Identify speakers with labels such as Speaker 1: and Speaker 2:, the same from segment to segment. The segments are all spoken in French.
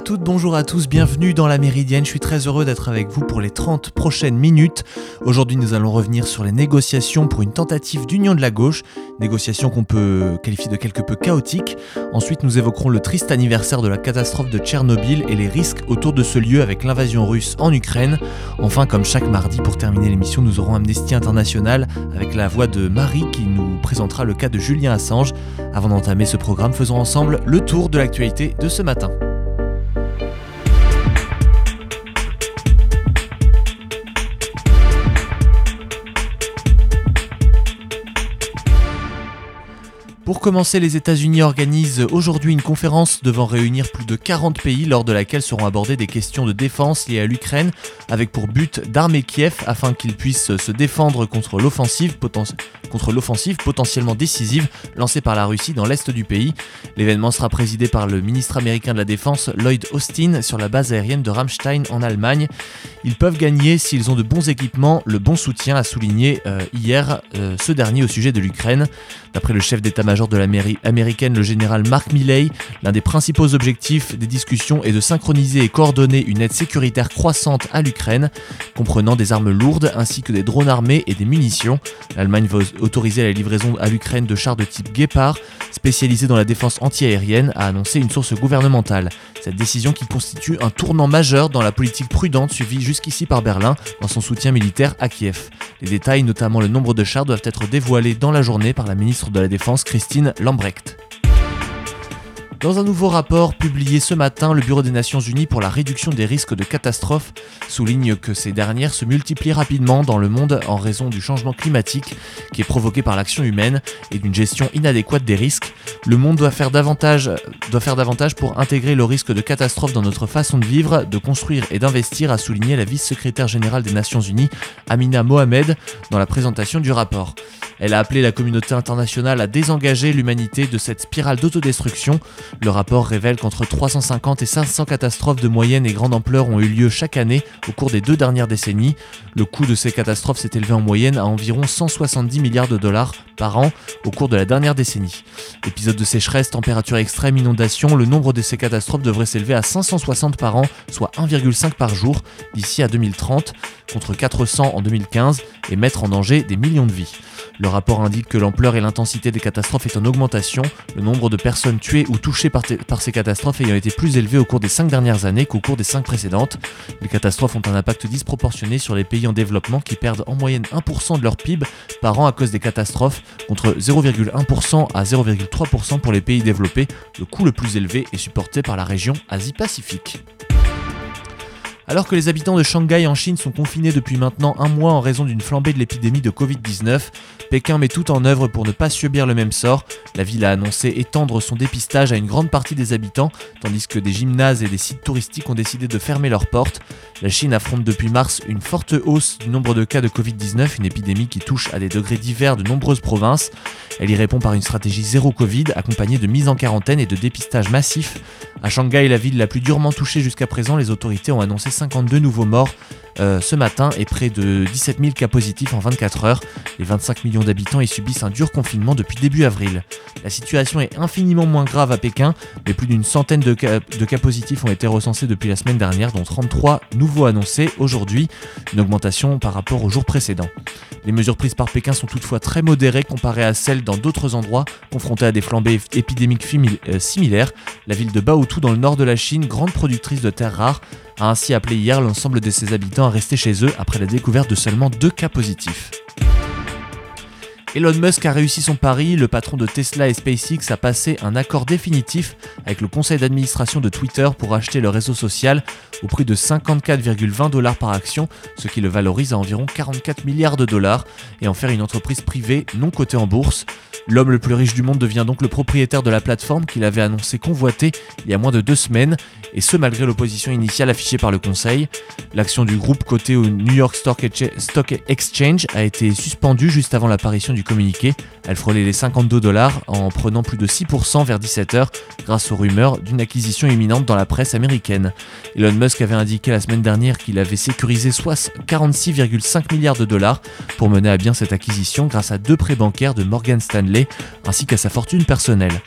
Speaker 1: Bonjour à toutes, bonjour à tous, bienvenue dans la Méridienne. Je suis très heureux d'être avec vous pour les 30 prochaines minutes. Aujourd'hui, nous allons revenir sur les négociations pour une tentative d'union de la gauche, négociations qu'on peut qualifier de quelque peu chaotiques. Ensuite, nous évoquerons le triste anniversaire de la catastrophe de Tchernobyl et les risques autour de ce lieu avec l'invasion russe en Ukraine. Enfin, comme chaque mardi, pour terminer l'émission, nous aurons Amnesty International avec la voix de Marie qui nous présentera le cas de Julien Assange. Avant d'entamer ce programme, faisons ensemble le tour de l'actualité de ce matin. Pour commencer, les États-Unis organisent aujourd'hui une conférence devant réunir plus de 40 pays lors de laquelle seront abordées des questions de défense liées à l'Ukraine, avec pour but d'armer Kiev afin qu'il puisse se défendre contre l'offensive potentiellement décisive lancée par la Russie dans l'est du pays. L'événement sera présidé par le ministre américain de la Défense Lloyd Austin sur la base aérienne de Ramstein en Allemagne. Ils peuvent gagner s'ils ont de bons équipements, le bon soutien, a souligné euh, hier euh, ce dernier au sujet de l'Ukraine. D'après le chef d'état-major de la mairie américaine, le général Mark Milley, l'un des principaux objectifs des discussions est de synchroniser et coordonner une aide sécuritaire croissante à l'Ukraine, comprenant des armes lourdes ainsi que des drones armés et des munitions. L'Allemagne va autoriser la livraison à l'Ukraine de chars de type Gepard, spécialisés dans la défense antiaérienne, a annoncé une source gouvernementale. Cette décision qui constitue un tournant majeur dans la politique prudente suivie jusqu'ici par Berlin dans son soutien militaire à Kiev. Les détails, notamment le nombre de chars, doivent être dévoilés dans la journée par la ministre de la Défense Christine Lambrecht. Dans un nouveau rapport publié ce matin, le Bureau des Nations Unies pour la réduction des risques de catastrophes souligne que ces dernières se multiplient rapidement dans le monde en raison du changement climatique qui est provoqué par l'action humaine et d'une gestion inadéquate des risques. Le monde doit faire davantage, doit faire davantage pour intégrer le risque de catastrophe dans notre façon de vivre, de construire et d'investir, a souligné la vice-secrétaire générale des Nations Unies, Amina Mohamed, dans la présentation du rapport. Elle a appelé la communauté internationale à désengager l'humanité de cette spirale d'autodestruction. Le rapport révèle qu'entre 350 et 500 catastrophes de moyenne et grande ampleur ont eu lieu chaque année au cours des deux dernières décennies. Le coût de ces catastrophes s'est élevé en moyenne à environ 170 milliards de dollars par an au cours de la dernière décennie. Épisode de sécheresse, température extrême, inondation, le nombre de ces catastrophes devrait s'élever à 560 par an, soit 1,5 par jour d'ici à 2030, contre 400 en 2015, et mettre en danger des millions de vies. Le rapport indique que l'ampleur et l'intensité des catastrophes est en augmentation, le nombre de personnes tuées ou touchées par, ces catastrophes ayant été plus élevé au cours des 5 dernières années qu'au cours des 5 précédentes. Les catastrophes ont un impact disproportionné sur les pays en développement qui perdent en moyenne 1% de leur PIB par an à cause des catastrophes, contre 0,1% à 0,3% pour les pays développés. Le coût le plus élevé est supporté par la région Asie-Pacifique. Alors que les habitants de Shanghai en Chine sont confinés depuis maintenant un mois en raison d'une flambée de l'épidémie de Covid-19, Pékin met tout en œuvre pour ne pas subir le même sort. La ville a annoncé étendre son dépistage à une grande partie des habitants, tandis que des gymnases et des sites touristiques ont décidé de fermer leurs portes. La Chine affronte depuis mars une forte hausse du nombre de cas de Covid-19, une épidémie qui touche à des degrés divers de nombreuses provinces. Elle y répond par une stratégie zéro Covid accompagnée de mise en quarantaine et de dépistage massif. À Shanghai, la ville la plus durement touchée jusqu'à présent, les autorités ont annoncé 52 nouveaux morts euh, ce matin et près de 17 000 cas positifs en 24 heures. Les 25 millions d'habitants y subissent un dur confinement depuis début avril. La situation est infiniment moins grave à Pékin, mais plus d'une centaine de cas, positifs ont été recensés depuis la semaine dernière, dont 33 nouveaux annoncés aujourd'hui, une augmentation par rapport au jour précédent. Les mesures prises par Pékin sont toutefois très modérées comparées à celles dans d'autres endroits confrontés à des flambées épidémiques euh, similaires. La ville de Baotou dans le nord de la Chine, grande productrice de terres rares, a ainsi appelé hier l'ensemble de ses habitants rester chez eux après la découverte de seulement deux cas positifs. Elon Musk a réussi son pari, le patron de Tesla et SpaceX a passé un accord définitif avec le conseil d'administration de Twitter pour acheter le réseau social au prix de 54,20 dollars par action, ce qui le valorise à environ 44 milliards de dollars, et en faire une entreprise privée non cotée en bourse. L'homme le plus riche du monde devient donc le propriétaire de la plateforme qu'il avait annoncé convoiter il y a moins de deux semaines, et ce malgré l'opposition initiale affichée par le conseil. L'action du groupe cotée au New York Stock Exchange a été suspendue juste avant l'apparition du communiqué. Elle frôlait les 52 dollars en prenant plus de 6% vers 17h grâce aux rumeurs d'une acquisition imminente dans la presse américaine. Elon Musk avait indiqué la semaine dernière qu'il avait sécurisé soit 46,5 milliards de dollars pour mener à bien cette acquisition grâce à deux prêts bancaires de Morgan Stanley ainsi qu'à sa fortune personnelle.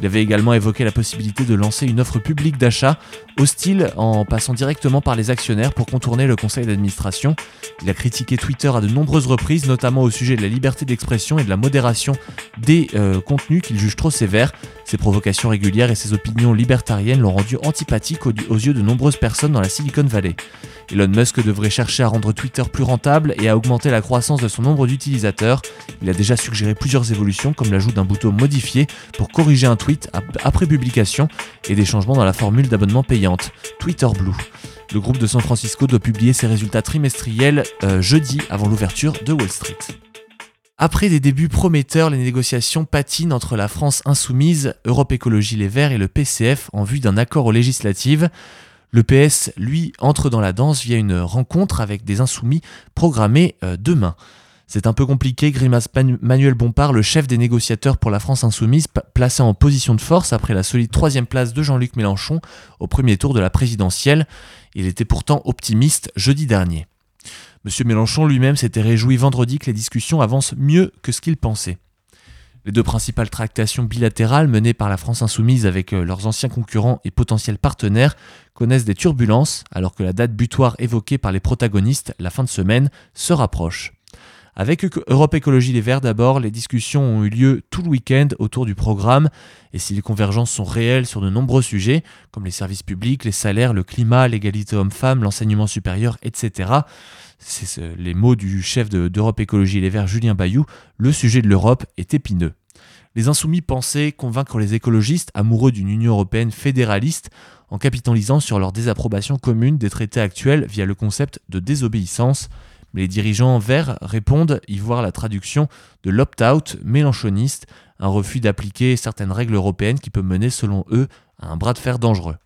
Speaker 1: Il avait également évoqué la possibilité de lancer une offre publique d'achat hostile en passant directement par les actionnaires pour contourner le conseil d'administration. Il a critiqué Twitter à de nombreuses reprises, notamment au sujet de la liberté d'expression et de la modération des euh, contenus qu'il juge trop sévères. Ses provocations régulières et ses opinions libertariennes l'ont rendu antipathique aux, yeux de nombreuses personnes dans la Silicon Valley. Elon Musk devrait chercher à rendre Twitter plus rentable et à augmenter la croissance de son nombre d'utilisateurs. Il a déjà suggéré plusieurs évolutions comme l'ajout d'un bouton modifié pour corriger un tweet après publication et des changements dans la formule d'abonnement payante, Twitter Blue. Le groupe de San Francisco doit publier ses résultats trimestriels euh, jeudi avant l'ouverture de Wall Street. Après des débuts prometteurs, les négociations patinent entre la France insoumise, Europe Écologie Les Verts et le PCF en vue d'un accord aux législatives. Le PS, lui, entre dans la danse via une rencontre avec des insoumis programmée euh, demain. C'est un peu compliqué, grimace Manuel Bompard, le chef des négociateurs pour la France insoumise, placé en position de force après la solide troisième place de Jean-Luc Mélenchon au premier tour de la présidentielle. Il était pourtant optimiste jeudi dernier. Monsieur Mélenchon lui-même s'était réjoui vendredi que les discussions avancent mieux que ce qu'il pensait. Les deux principales tractations bilatérales menées par la France insoumise avec euh, leurs anciens concurrents et potentiels partenaires connaissent des turbulences alors que la date butoir évoquée par les protagonistes, la fin de semaine, se rapproche. Avec Europe Écologie Les Verts d'abord, les discussions ont eu lieu tout le week-end autour du programme, et si les convergences sont réelles sur de nombreux sujets, comme les services publics, les salaires, le climat, l'égalité homme-femme, l'enseignement supérieur, etc., c'est les mots du chef d'Europe Écologie Les Verts, Julien Bayou, le sujet de l'Europe est épineux. Les insoumis pensaient convaincre les écologistes, amoureux d'une Union européenne fédéraliste, en capitalisant sur leur désapprobation commune des traités actuels via le concept de désobéissance, mais les dirigeants verts répondent y voir la traduction de l'opt-out mélanchoniste, un refus d'appliquer certaines règles européennes qui peut mener, selon eux, à un bras de fer dangereux.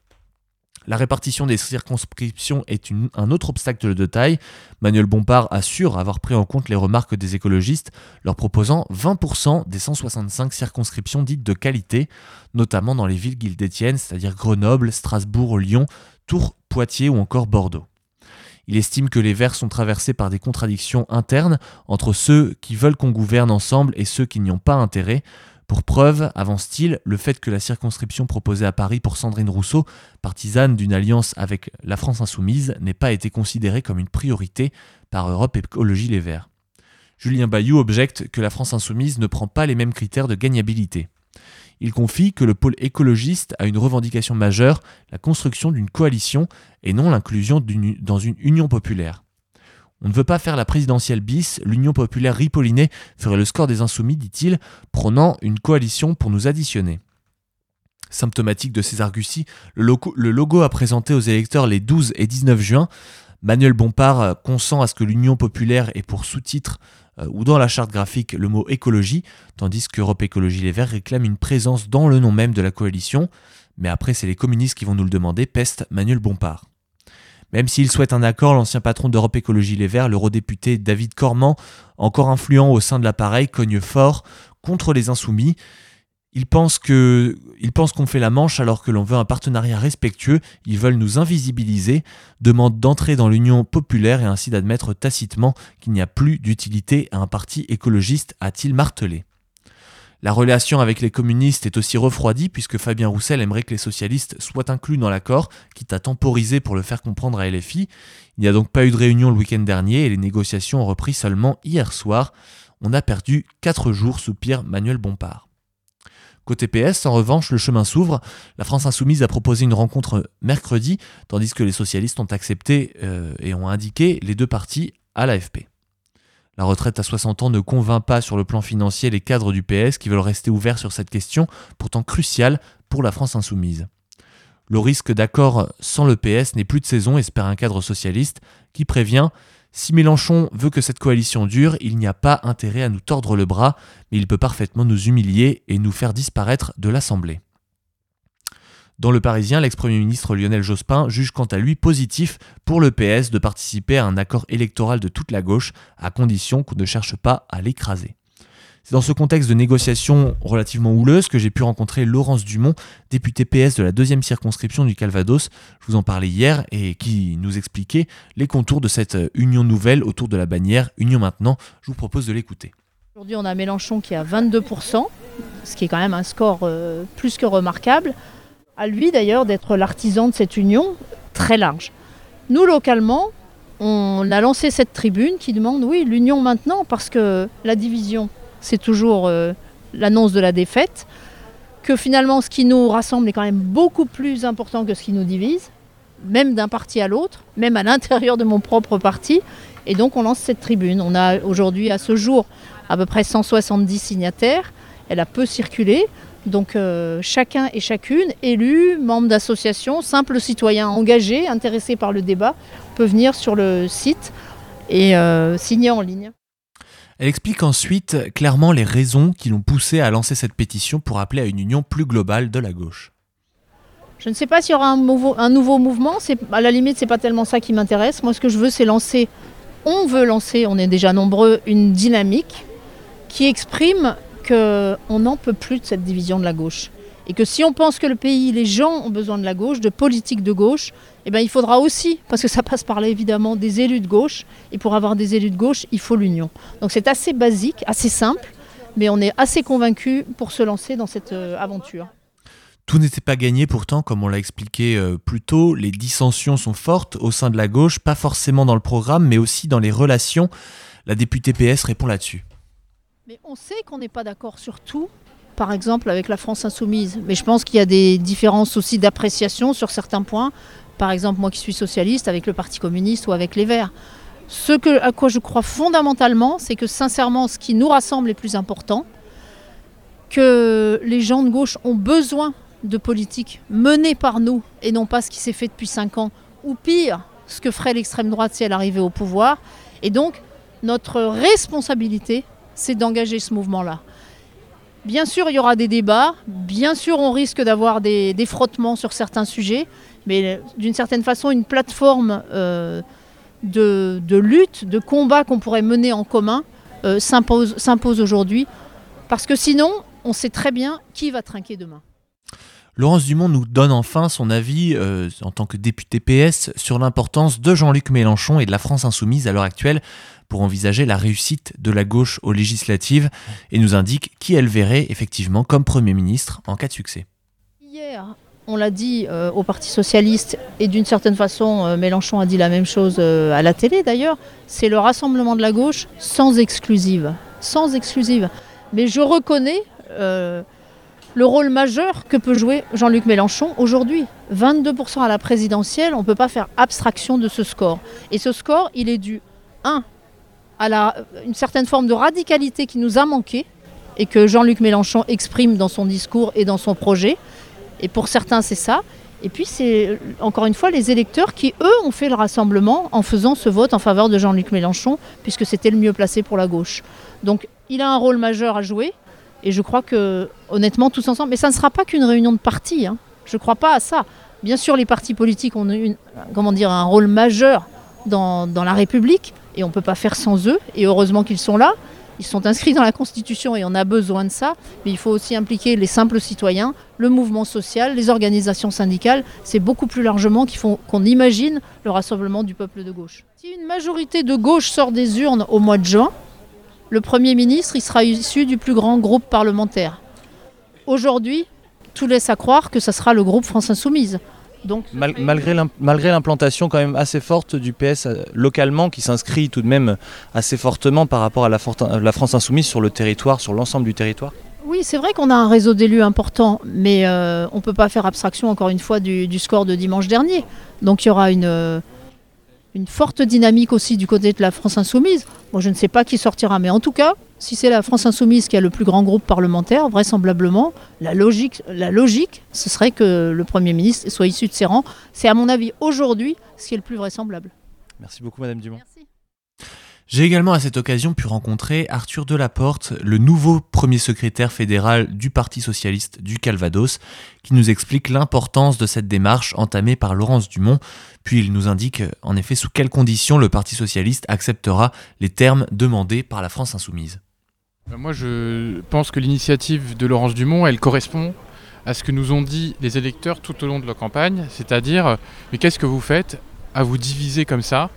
Speaker 1: La répartition des circonscriptions est un autre obstacle de taille. Manuel Bompard assure avoir pris en compte les remarques des écologistes, leur proposant 20% des 165 circonscriptions dites de qualité, notamment dans les villes qu'ils détiennent, c'est-à-dire Grenoble, Strasbourg, Lyon, Tours, Poitiers ou encore Bordeaux. Il estime que les Verts sont traversés par des contradictions internes entre ceux qui veulent qu'on gouverne ensemble et ceux qui n'y ont pas intérêt. Pour preuve, avance-t-il, le fait que la circonscription proposée à Paris pour Sandrine Rousseau, partisane d'une alliance avec la France insoumise, n'ait pas été considérée comme une priorité par Europe Écologie Les Verts. Julien Bayou objecte que la France insoumise ne prend pas les mêmes critères de gagnabilité. Il confie que le pôle écologiste a une revendication majeure, la construction d'une coalition et non l'inclusion dans une union populaire. On ne veut pas faire la présidentielle bis, l'union populaire ripollinée ferait le score des insoumis, dit-il, prenant une coalition pour nous additionner. Symptomatique de ces arguties, le logo, a présenté aux électeurs les 12 et 19 juin. Manuel Bompard consent à ce que l'Union populaire ait pour sous-titre euh, ou dans la charte graphique le mot écologie, tandis qu'Europe Écologie Les Verts réclame une présence dans le nom même de la coalition. Mais après, c'est les communistes qui vont nous le demander, peste Manuel Bompard. Même s'il souhaite un accord, l'ancien patron d'Europe Écologie Les Verts, l'eurodéputé David Cormand, encore influent au sein de l'appareil, cogne fort contre les insoumis. Ils pensent qu'on fait la manche alors que l'on veut un partenariat respectueux. Ils veulent nous invisibiliser, demandent d'entrer dans l'Union populaire et ainsi d'admettre tacitement qu'il n'y a plus d'utilité à un parti écologiste, a-t-il martelé. La relation avec les communistes est aussi refroidie puisque Fabien Roussel aimerait que les socialistes soient inclus dans l'accord, quitte à temporiser pour le faire comprendre à LFI. Il n'y a donc pas eu de réunion le week-end dernier et les négociations ont repris seulement hier soir. On a perdu 4 jours, soupire Manuel Bompard. Côté PS, en revanche, le chemin s'ouvre. La France insoumise a proposé une rencontre mercredi, tandis que les socialistes ont accepté euh, et ont indiqué les deux partis à l'AFP. La retraite à 60 ans ne convainc pas sur le plan financier les cadres du PS qui veulent rester ouverts sur cette question, pourtant cruciale pour la France insoumise. Le risque d'accord sans le PS n'est plus de saison, espère un cadre socialiste, qui prévient si Mélenchon veut que cette coalition dure, il n'y a pas intérêt à nous tordre le bras, mais il peut parfaitement nous humilier et nous faire disparaître de l'Assemblée. Dans le Parisien, l'ex-premier ministre Lionel Jospin juge quant à lui positif pour le PS de participer à un accord électoral de toute la gauche, à condition qu'on ne cherche pas à l'écraser. C'est dans ce contexte de négociation relativement houleuse que j'ai pu rencontrer Laurence Dumont, députée PS de la deuxième circonscription du Calvados. Je vous en parlais hier et qui nous expliquait les contours de cette union nouvelle autour de la bannière Union maintenant. Je vous propose de l'écouter.
Speaker 2: Aujourd'hui, on a Mélenchon qui est à 22%, ce qui est quand même un score euh, plus que remarquable. À lui d'ailleurs d'être l'artisan de cette union très large. Nous, localement, on a lancé cette tribune qui demande, oui, l'union maintenant, parce que la division, c'est toujours euh, l'annonce de la défaite, que finalement ce qui nous rassemble est quand même beaucoup plus important que ce qui nous divise, même d'un parti à l'autre, même à l'intérieur de mon propre parti. Et donc on lance cette tribune. On a aujourd'hui à ce jour à peu près 170 signataires. Elle a peu circulé. Donc euh, chacun et chacune, élus, membres d'associations, simples citoyens engagés, intéressés par le débat, peut venir sur le site et euh, signer en ligne.
Speaker 1: Elle explique ensuite clairement les raisons qui l'ont poussé à lancer cette pétition pour appeler à une union plus globale de la gauche.
Speaker 2: Je ne sais pas s'il y aura un, nouveau, un nouveau mouvement. À la limite, c'est pas tellement ça qui m'intéresse. Moi, ce que je veux, c'est lancer. On veut lancer, on est déjà nombreux, une dynamique qui exprime qu'on n'en peut plus de cette division de la gauche. Et que si on pense que le pays, les gens ont besoin de la gauche, de politique de gauche, eh bien, il faudra aussi, parce que ça passe par là évidemment, des élus de gauche. Et pour avoir des élus de gauche, il faut l'union. Donc c'est assez basique, assez simple, mais on est assez convaincus pour se lancer dans cette euh, aventure.
Speaker 1: Tout n'était pas gagné pourtant, comme on l'a expliqué euh, plus tôt, les dissensions sont fortes au sein de la gauche, pas forcément dans le programme, mais aussi dans les relations. La députée PS répond là-dessus.
Speaker 2: On sait qu'on n'est pas d'accord sur tout, par exemple avec la France insoumise. Mais je pense qu'il y a des différences aussi d'appréciation sur certains points. Par exemple, moi qui suis socialiste, avec le Parti communiste ou avec les Verts. Ce à quoi je crois fondamentalement, c'est que sincèrement, ce qui nous rassemble est plus important, que les gens de gauche ont besoin de politique menée par nous et non pas ce qui s'est fait depuis cinq ans, ou pire, ce que ferait l'extrême droite si elle arrivait au pouvoir. Et donc, notre responsabilité, c'est d'engager ce mouvement-là. Bien sûr, il y aura des débats, bien sûr, on risque d'avoir des, frottements sur certains sujets, mais d'une certaine façon, une plateforme euh, de, lutte, de combat qu'on pourrait mener en commun euh, s'impose aujourd'hui, parce que sinon, on sait très bien qui va trinquer demain.
Speaker 1: Laurence Dumont nous donne enfin son avis euh, en tant que député PS sur l'importance de Jean-Luc Mélenchon et de la France insoumise à l'heure actuelle pour envisager la réussite de la gauche aux législatives et nous indique qui elle verrait effectivement comme Premier ministre en cas de succès.
Speaker 2: Hier, on l'a dit euh, au Parti socialiste et d'une certaine façon euh, Mélenchon a dit la même chose à la télé d'ailleurs, c'est le rassemblement de la gauche sans exclusive. Sans exclusive. Mais je reconnais le rôle majeur que peut jouer Jean-Luc Mélenchon aujourd'hui. 22% à la présidentielle, on ne peut pas faire abstraction de ce score. Et ce score, il est dû, un, à une certaine forme de radicalité qui nous a manqué et que Jean-Luc Mélenchon exprime dans son discours et dans son projet. Et pour certains, c'est ça. Et puis, c'est encore une fois les électeurs qui, eux, ont fait le rassemblement en faisant ce vote en faveur de Jean-Luc Mélenchon, puisque c'était le mieux placé pour la gauche. Donc, il a un rôle majeur à jouer. Et je crois que, honnêtement, tous ensemble, mais ça ne sera pas qu'une réunion de partis. Hein. Je ne crois pas à ça. Bien sûr, les partis politiques ont une, comment un rôle majeur dans, la République et on ne peut pas faire sans eux. Et heureusement qu'ils sont là. Ils sont inscrits dans la Constitution et on a besoin de ça. Mais il faut aussi impliquer les simples citoyens, le mouvement social, les organisations syndicales. C'est beaucoup plus largement qu'on imagine le rassemblement du peuple de gauche. Si une majorité de gauche sort des urnes au mois de juin, le Premier ministre, il sera issu du plus grand groupe parlementaire. Aujourd'hui, tout laisse à croire que ce sera le groupe France Insoumise.
Speaker 1: Donc, malgré l'implantation quand même assez forte du PS euh, localement, qui s'inscrit tout de même assez fortement par rapport à la, France Insoumise sur le territoire, sur l'ensemble du territoire
Speaker 2: oui, c'est vrai qu'on a un réseau d'élus important, mais euh, on ne peut pas faire abstraction encore une fois du, score de dimanche dernier. Donc il y aura une, euh, une forte dynamique aussi du côté de la France insoumise. Moi, je ne sais pas qui sortira, mais en tout cas, si c'est la France insoumise qui a le plus grand groupe parlementaire, vraisemblablement, la logique, la logique, ce serait que le Premier ministre soit issu de ses rangs. C'est à mon avis aujourd'hui ce qui est le plus vraisemblable.
Speaker 1: Merci beaucoup, Madame Dumont. J'ai également à cette occasion pu rencontrer Arthur Delaporte, le nouveau premier secrétaire fédéral du Parti socialiste du Calvados, qui nous explique l'importance de cette démarche entamée par Laurence Dumont, puis il nous indique en effet sous quelles conditions le Parti socialiste acceptera les termes demandés par la France insoumise.
Speaker 3: Euh, moi, je pense que l'initiative de Laurence Dumont, elle correspond à ce que nous ont dit les électeurs tout au long de la campagne, c'est-à-dire, euh, mais qu'est-ce que vous faites à vous diviser comme ça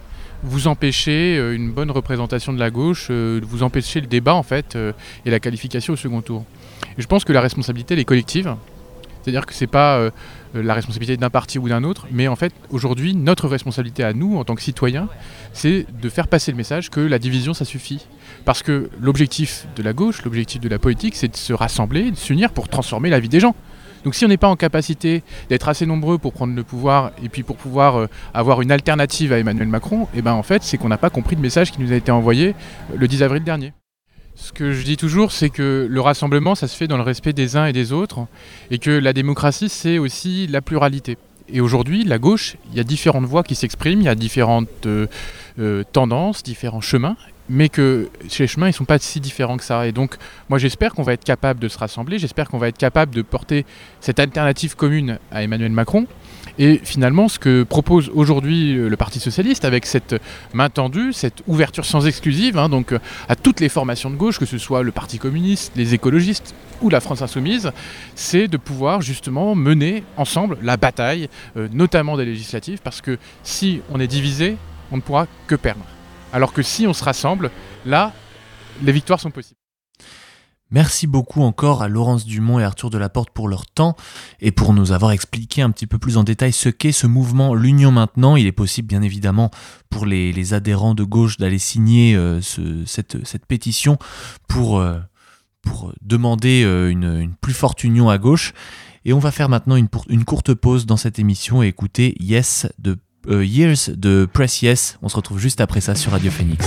Speaker 3: vous empêchez euh, une bonne représentation de la gauche, vous empêchez le débat en fait et la qualification au second tour. Je pense que la responsabilité elle est collective, c'est-à-dire que ce n'est pas la responsabilité d'un parti ou d'un autre, mais en fait aujourd'hui notre responsabilité à nous en tant que citoyens, c'est de faire passer le message que la division ça suffit. Parce que l'objectif de la gauche, l'objectif de la politique, c'est de se rassembler, de s'unir pour transformer la vie des gens. Donc si on n'est pas en capacité d'être assez nombreux pour prendre le pouvoir et puis pour pouvoir euh, avoir une alternative à Emmanuel Macron, et eh ben en fait c'est qu'on n'a pas compris le message qui nous a été envoyé euh, le 10 avril dernier. Ce que je dis toujours, c'est que le rassemblement, ça se fait dans le respect des uns et des autres, et que la démocratie, c'est aussi la pluralité. Et aujourd'hui, la gauche, il y a différentes voix qui s'expriment, il y a différentes euh, tendances, différents chemins, mais que les chemins ils sont pas si différents que ça. Et donc moi j'espère qu'on va être capable de se rassembler, j'espère qu'on va être capable de porter cette alternative commune à Emmanuel Macron. Et finalement, ce que propose aujourd'hui euh, le Parti socialiste, avec cette main tendue, cette ouverture sans exclusive, hein, donc euh, à toutes les formations de gauche, que ce soit le Parti communiste, les écologistes ou la France insoumise, c'est de pouvoir justement mener ensemble la bataille, euh, notamment des législatives, parce que si on est divisé, on ne pourra que perdre. Alors que si on se rassemble, là, les victoires sont possibles.
Speaker 1: Merci beaucoup encore à Laurence Dumont et Arthur Delaporte pour leur temps et pour nous avoir expliqué un petit peu plus en détail ce qu'est ce mouvement L'Union maintenant. Il est possible bien évidemment pour les, adhérents de gauche d'aller signer euh, cette, pétition pour, euh, demander euh, une, plus forte union à gauche. Et on va faire maintenant une, une courte pause dans cette émission et écouter Yes de Years de Press Yes. On se retrouve juste après ça sur Radio Phoenix.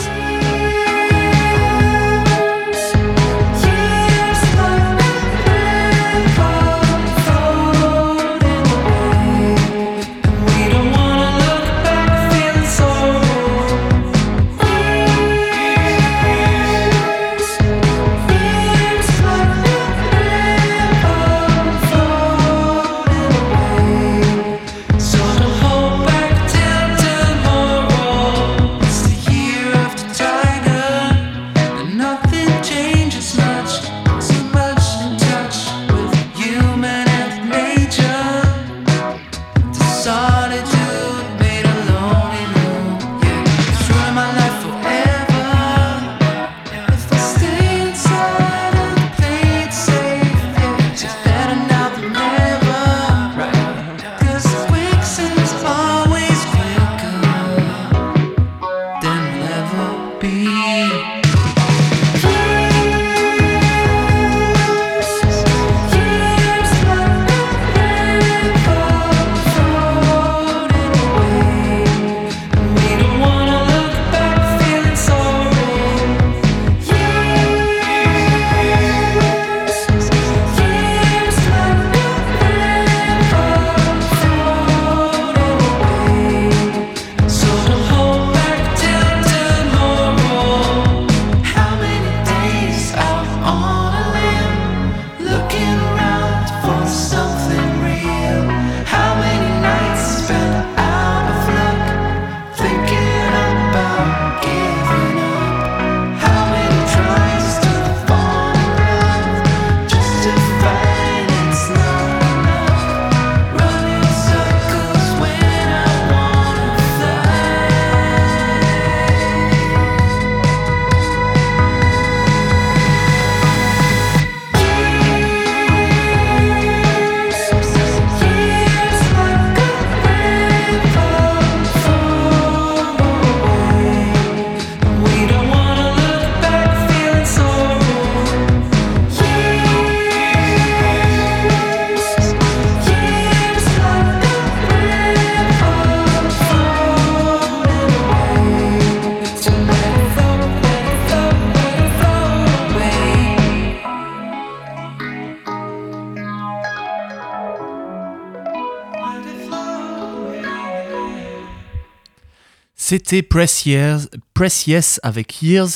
Speaker 1: C'était Press, Yes avec Years.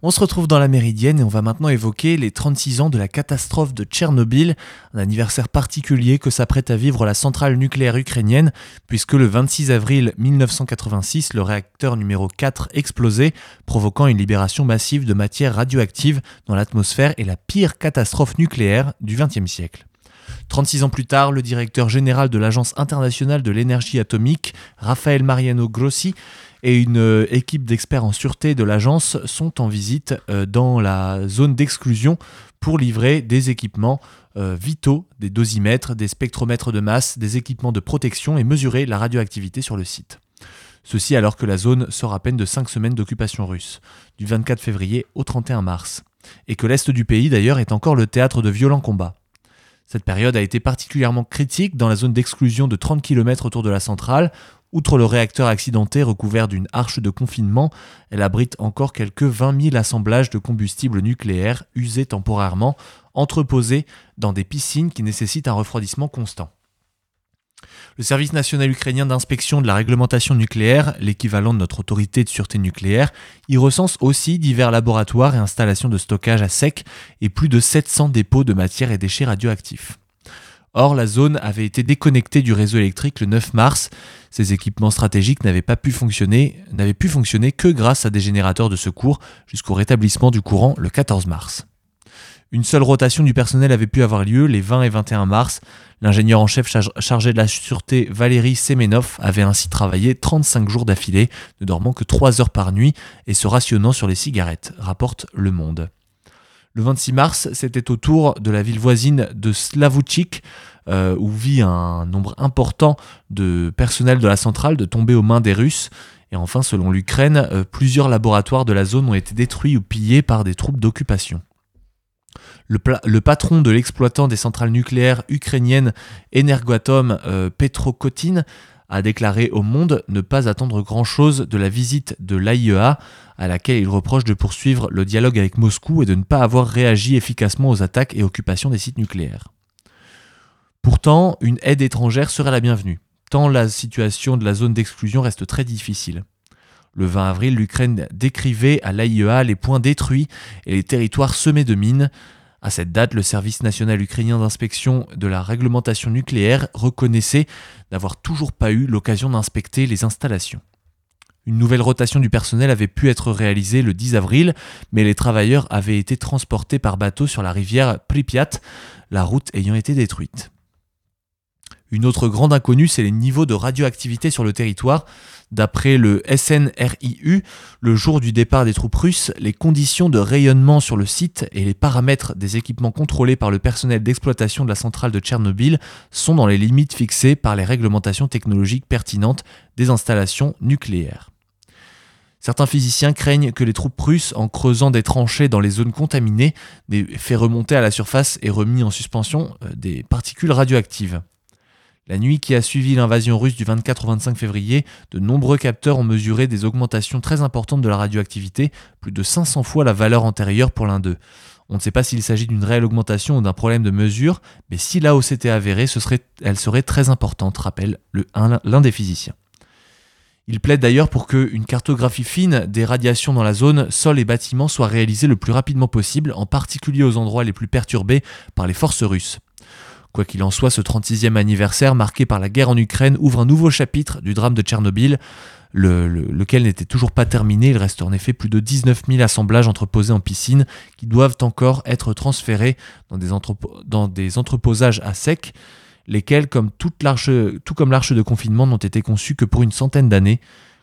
Speaker 1: On se retrouve dans la Méridienne et on va maintenant évoquer les 36 ans de la catastrophe de Tchernobyl, un anniversaire particulier que s'apprête à vivre la centrale nucléaire ukrainienne, puisque le 26 avril 1986, le réacteur numéro 4 explosait, provoquant une libération massive de matière radioactive dans l'atmosphère et la pire catastrophe nucléaire du XXe siècle. 36 ans plus tard, le directeur général de l'Agence internationale de l'énergie atomique, Rafael Mariano Grossi, et une euh, équipe d'experts en sûreté de l'agence sont en visite euh, dans la zone d'exclusion pour livrer des équipements euh, vitaux, des dosimètres, des spectromètres de masse, des équipements de protection et mesurer la radioactivité sur le site. Ceci alors que la zone sort à peine de 5 semaines d'occupation russe, du 24 février au 31 mars, et que l'est du pays d'ailleurs est encore le théâtre de violents combats. Cette période a été particulièrement critique dans la zone d'exclusion de 30 km autour de la centrale. Outre le réacteur accidenté recouvert d'une arche de confinement, elle abrite encore quelques 20 000 assemblages de combustible nucléaire usés temporairement, entreposés dans des piscines qui nécessitent un refroidissement constant. Le service national ukrainien d'inspection de la réglementation nucléaire, l'équivalent de notre autorité de sûreté nucléaire, y recense aussi divers laboratoires et installations de stockage à sec et plus de 700 dépôts de matières et déchets radioactifs. Or, la zone avait été déconnectée du réseau électrique le 9 mars. Ces équipements stratégiques n'avaient pas pu fonctionner, n'avaient pu fonctionner que grâce à des générateurs de secours jusqu'au rétablissement du courant le 14 mars. Une seule rotation du personnel avait pu avoir lieu les 20 et 21 mars. L'ingénieur en chef chargé de la sûreté Valérie Semenov avait ainsi travaillé 35 jours d'affilée, ne dormant que 3 heures par nuit et se rationnant sur les cigarettes, rapporte Le Monde. Le 26 mars, c'était au tour de la ville voisine de Slavutchik, euh, où vit un nombre important de personnel de la centrale, de tomber aux mains des Russes. Et enfin, selon l'Ukraine, euh, plusieurs laboratoires de la zone ont été détruits ou pillés par des troupes d'occupation. Le, patron de l'exploitant des centrales nucléaires ukrainiennes Energoatom, euh, Petro Kotin, a déclaré au Monde ne pas attendre grand-chose de la visite de l'AIEA, à laquelle il reproche de poursuivre le dialogue avec Moscou et de ne pas avoir réagi efficacement aux attaques et occupations des sites nucléaires. Pourtant, une aide étrangère serait la bienvenue, tant la situation de la zone d'exclusion reste très difficile. Le 20 avril, l'Ukraine décrivait à l'AIEA les points détruits et les territoires semés de mines. À cette date, le service national ukrainien d'inspection de la réglementation nucléaire reconnaissait n'avoir toujours pas eu l'occasion d'inspecter les installations. Une nouvelle rotation du personnel avait pu être réalisée le 10 avril, mais les travailleurs avaient été transportés par bateau sur la rivière Pripyat, la route ayant été détruite. Une autre grande inconnue, c'est les niveaux de radioactivité sur le territoire. D'après le SNRIU, le jour du départ des troupes russes, les conditions de rayonnement sur le site et les paramètres des équipements contrôlés par le personnel d'exploitation de la centrale de Tchernobyl sont dans les limites fixées par les réglementations technologiques pertinentes des installations nucléaires. Certains physiciens craignent que les troupes russes, en creusant des tranchées dans les zones contaminées, aient fait remonter à la surface et remis en suspension euh, des particules radioactives. La nuit qui a suivi l'invasion russe du 24 au 25 février, de nombreux capteurs ont mesuré des augmentations très importantes de la radioactivité, plus de 500 fois la valeur antérieure pour l'un d'eux. On ne sait pas s'il s'agit d'une réelle augmentation ou d'un problème de mesure, mais si la hausse était avérée, elle serait très importante, rappelle l'un des physiciens. Il plaide d'ailleurs pour qu'une cartographie fine des radiations dans la zone, sol et bâtiments soit réalisée le plus rapidement possible, en particulier aux endroits les plus perturbés par les forces russes. Quoi qu'il en soit, ce 36e anniversaire marqué par la guerre en Ukraine ouvre un nouveau chapitre du drame de Tchernobyl, lequel n'était toujours pas terminé. Il reste en effet plus de 19 000 assemblages entreposés en piscine qui doivent encore être transférés dans des, entreposages à sec, lesquels, tout comme l'arche de confinement, n'ont été conçus que pour une centaine d'années.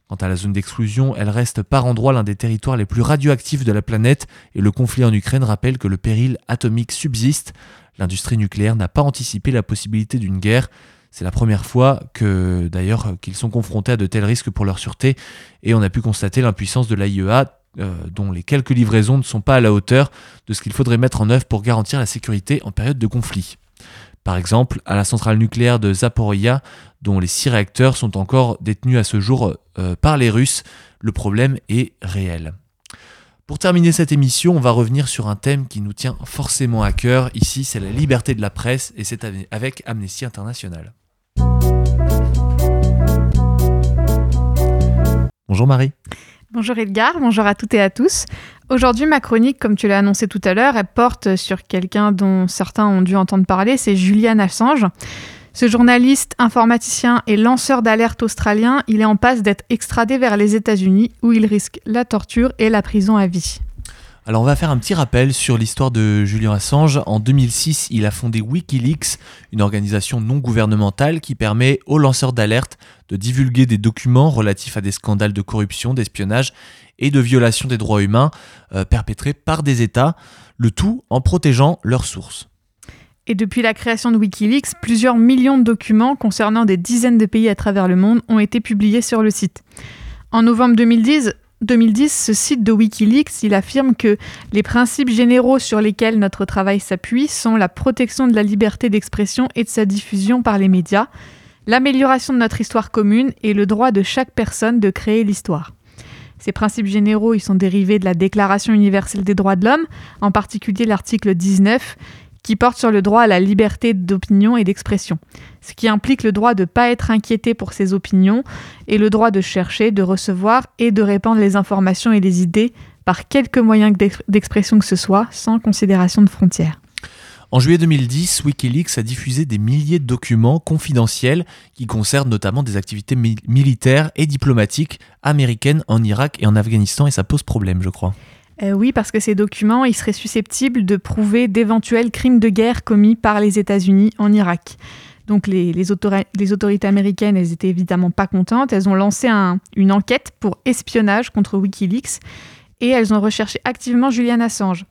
Speaker 1: Quant à la zone d'exclusion, elle reste par endroits l'un des territoires les plus radioactifs de la planète et le conflit en Ukraine rappelle que le péril atomique subsiste L'industrie nucléaire n'a pas anticipé la possibilité d'une guerre. C'est la première fois que d'ailleurs qu'ils sont confrontés à de tels risques pour leur sûreté et on a pu constater l'impuissance de l'AIEA euh, dont les quelques livraisons ne sont pas à la hauteur de ce qu'il faudrait mettre en œuvre pour garantir la sécurité en période de conflit. Par exemple, à la centrale nucléaire de Zaporizhia, dont les six réacteurs sont encore détenus à ce jour euh, par les Russes, le problème est réel. Pour terminer cette émission, on va revenir sur un thème qui nous tient forcément à cœur. Ici, c'est la liberté de la presse et c'est avec Amnesty International. Bonjour Marie.
Speaker 4: Bonjour Edgar, bonjour à toutes et à tous. Aujourd'hui, ma chronique, comme tu l'as annoncé tout à l'heure, elle porte sur quelqu'un dont certains ont dû entendre parler, c'est Julian Assange. Ce journaliste, informaticien et lanceur d'alerte australien, il est en passe d'être extradé vers les États-Unis où il risque la torture et la prison à vie.
Speaker 1: Alors on va faire un petit rappel sur l'histoire de Julian Assange. En 2006, il a fondé Wikileaks, une organisation non gouvernementale qui permet aux lanceurs d'alerte de divulguer des documents relatifs à des scandales de corruption, d'espionnage et de violation des droits humains euh, perpétrés par des États, le tout en protégeant leurs sources.
Speaker 4: Et depuis la création de Wikileaks, plusieurs millions de documents concernant des dizaines de pays à travers le monde ont été publiés sur le site. En novembre 2010, 2010, ce site de Wikileaks, il affirme que les principes généraux sur lesquels notre travail s'appuie sont la protection de la liberté d'expression et de sa diffusion par les médias, l'amélioration de notre histoire commune et le droit de chaque personne de créer l'histoire. Ces principes généraux, sont dérivés de la Déclaration universelle des droits de l'homme, en particulier l'article 19, qui porte sur le droit à la liberté d'opinion et d'expression, ce qui implique le droit de ne pas être inquiété pour ses opinions et le droit de chercher, de recevoir et de répandre les informations et les idées par quelque moyen d'expression que ce soit, sans considération de frontières.
Speaker 1: En juillet 2010, Wikileaks a diffusé des milliers de documents confidentiels qui concernent notamment des activités militaires et diplomatiques américaines en Irak et en Afghanistan et ça pose problème, je crois.
Speaker 4: Euh, oui, parce que ces documents, ils seraient susceptibles de prouver d'éventuels crimes de guerre commis par les États-Unis en Irak. Donc les, autorités américaines, elles étaient évidemment pas contentes. Elles ont lancé une enquête pour espionnage contre Wikileaks et elles ont recherché activement Julian Assange.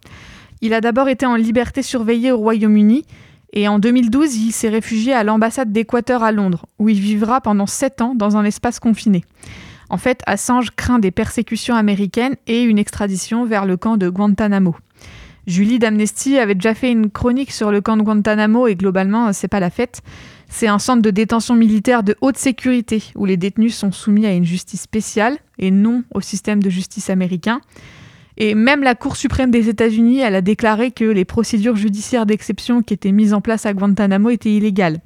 Speaker 4: Il a d'abord été en liberté surveillée au Royaume-Uni et en 2012, il s'est réfugié à l'ambassade d'Équateur à Londres, où il vivra pendant sept ans dans un espace confiné. En fait, Assange craint des persécutions américaines et une extradition vers le camp de Guantanamo. Julie d'Amnesty avait déjà fait une chronique sur le camp de Guantanamo et globalement, c'est pas la fête. C'est un centre de détention militaire de haute sécurité où les détenus sont soumis à une justice spéciale et non au système de justice américain. Et même la Cour suprême des États-Unis, elle a déclaré que les procédures judiciaires d'exception qui étaient mises en place à Guantanamo étaient illégales.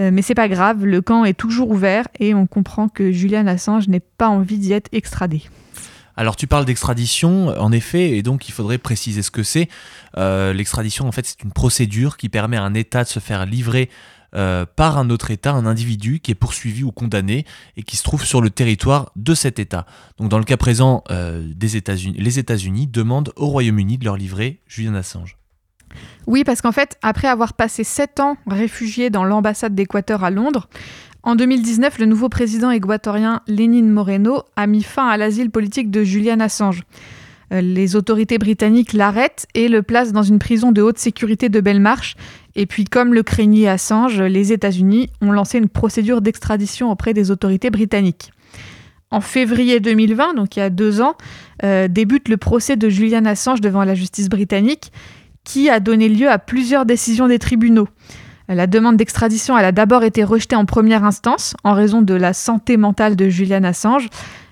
Speaker 4: Euh, mais c'est pas grave, le camp est toujours ouvert et on comprend que Julian Assange n'ait pas envie d'y être extradé.
Speaker 1: Alors tu parles d'extradition, en effet, et donc il faudrait préciser ce que c'est. Euh, l'extradition, en fait, c'est une procédure qui permet à un État de se faire livrer euh, par un autre État, un individu qui est poursuivi ou condamné et qui se trouve sur le territoire de cet État. Donc dans le cas présent, les États-Unis demandent au Royaume-Uni de leur livrer Julian Assange.
Speaker 4: Oui, parce qu'en fait, après avoir passé sept ans réfugié dans l'ambassade d'Équateur à Londres, en 2019, le nouveau président équatorien Lénine Moreno a mis fin à l'asile politique de Julian Assange. Euh, les autorités britanniques l'arrêtent et le placent dans une prison de haute sécurité de Belmarsh. Et puis, comme le craignait Assange, les États-Unis ont lancé une procédure d'extradition auprès des autorités britanniques. En février 2020, donc il y a deux ans, euh, débute le procès de Julian Assange devant la justice britannique qui a donné lieu à plusieurs décisions des tribunaux. La demande d'extradition a d'abord été rejetée en première instance en raison de la santé mentale de Julian Assange.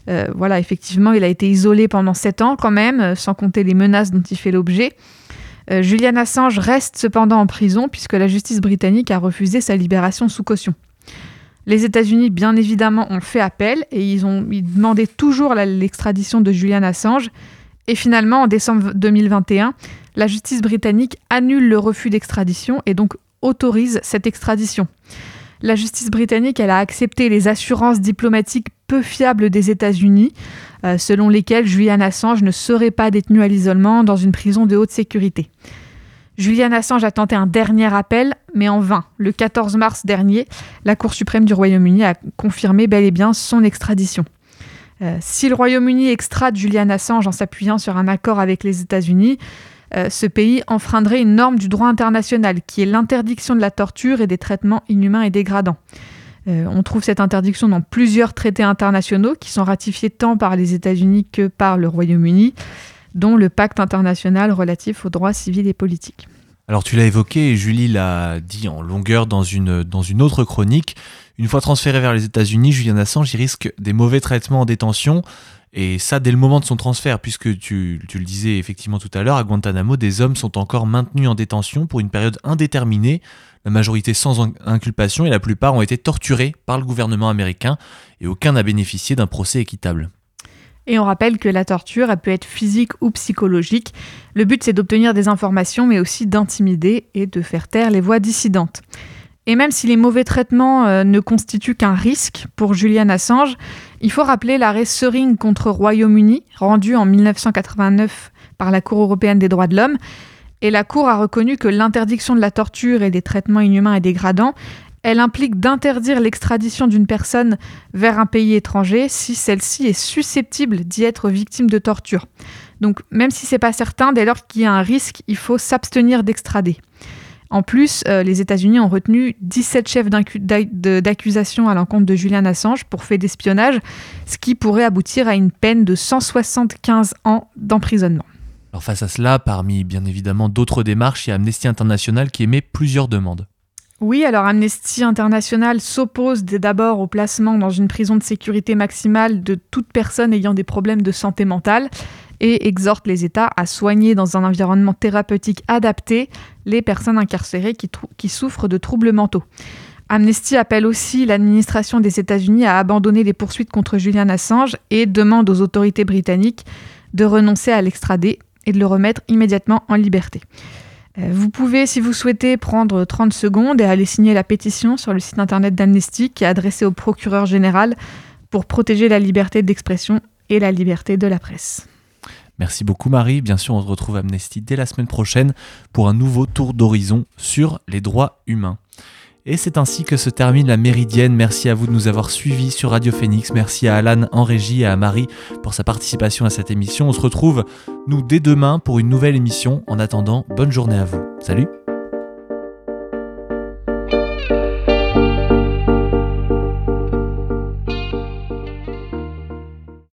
Speaker 4: Euh, voilà, effectivement, il a été isolé pendant sept ans quand même, euh, sans compter les menaces dont il fait l'objet. Euh, Julian Assange reste cependant en prison puisque la justice britannique a refusé sa libération sous caution. Les États-Unis, bien évidemment, ont fait appel et ils ont demandé toujours l'extradition de Julian Assange. Et finalement, en décembre 2021, la justice britannique annule le refus d'extradition et donc autorise cette extradition. La justice britannique a accepté les assurances diplomatiques peu fiables des États-Unis, euh, selon lesquelles Julian Assange ne serait pas détenu à l'isolement dans une prison de haute sécurité. Julian Assange a tenté un dernier appel, mais en vain. Le 14 mars dernier, la Cour suprême du Royaume-Uni a confirmé bel et bien son extradition. Euh, si le Royaume-Uni extrade Julian Assange en s'appuyant sur un accord avec les États-Unis, euh, ce pays enfreindrait une norme du droit international, qui est l'interdiction de la torture et des traitements inhumains et dégradants. Euh, on trouve cette interdiction dans plusieurs traités internationaux qui sont ratifiés tant par les États-Unis que par le Royaume-Uni, dont le pacte international relatif aux droits civils et politiques.
Speaker 1: Alors tu l'as évoqué et Julie l'a dit en longueur dans une, dans une autre chronique. Une fois transféré vers les États-Unis, Julian Assange risque des mauvais traitements en détention, et ça, dès le moment de son transfert, puisque tu, le disais effectivement tout à l'heure, à Guantanamo, des hommes sont encore maintenus en détention pour une période indéterminée, la majorité sans inculpation et la plupart ont été torturés par le gouvernement américain et aucun n'a bénéficié d'un procès équitable.
Speaker 4: Et on rappelle que la torture, elle peut être physique ou psychologique. Le but, c'est d'obtenir des informations, mais aussi d'intimider et de faire taire les voix dissidentes. Et même si les mauvais traitements euh, ne constituent qu'un risque pour Julian Assange, il faut rappeler l'arrêt Sering contre Royaume-Uni, rendu en 1989 par la Cour européenne des droits de l'homme. Et la Cour a reconnu que l'interdiction de la torture et des traitements inhumains et dégradants, elle implique d'interdire l'extradition d'une personne vers un pays étranger si celle-ci est susceptible d'y être victime de torture. Donc même si c'est pas certain, dès lors qu'il y a un risque, il faut s'abstenir d'extrader. En plus, euh, les États-Unis ont retenu 17 chefs d'accusation à l'encontre de Julian Assange pour fait d'espionnage, ce qui pourrait aboutir à une peine de 175 ans d'emprisonnement.
Speaker 1: Face à cela, parmi bien évidemment d'autres démarches, il y a Amnesty International qui émet plusieurs demandes.
Speaker 4: Oui, alors Amnesty International s'oppose d'abord au placement dans une prison de sécurité maximale de toute personne ayant des problèmes de santé mentale et exhorte les États à soigner dans un environnement thérapeutique adapté les personnes incarcérées qui, souffrent de troubles mentaux. Amnesty appelle aussi l'administration des États-Unis à abandonner les poursuites contre Julian Assange et demande aux autorités britanniques de renoncer à l'extrader et de le remettre immédiatement en liberté. Euh, vous pouvez, si vous souhaitez, prendre 30 secondes et aller signer la pétition sur le site internet d'Amnesty qui est adressée au procureur général pour protéger la liberté d'expression et la liberté de la presse.
Speaker 1: Merci beaucoup Marie. Bien sûr, on se retrouve Amnesty dès la semaine prochaine pour un nouveau tour d'horizon sur les droits humains. Et c'est ainsi que se termine la Méridienne. Merci à vous de nous avoir suivis sur Radio Phoenix. Merci à Alan en régie et à Marie pour sa participation à cette émission. On se retrouve, nous, dès demain pour une nouvelle émission. En attendant, bonne journée à vous. Salut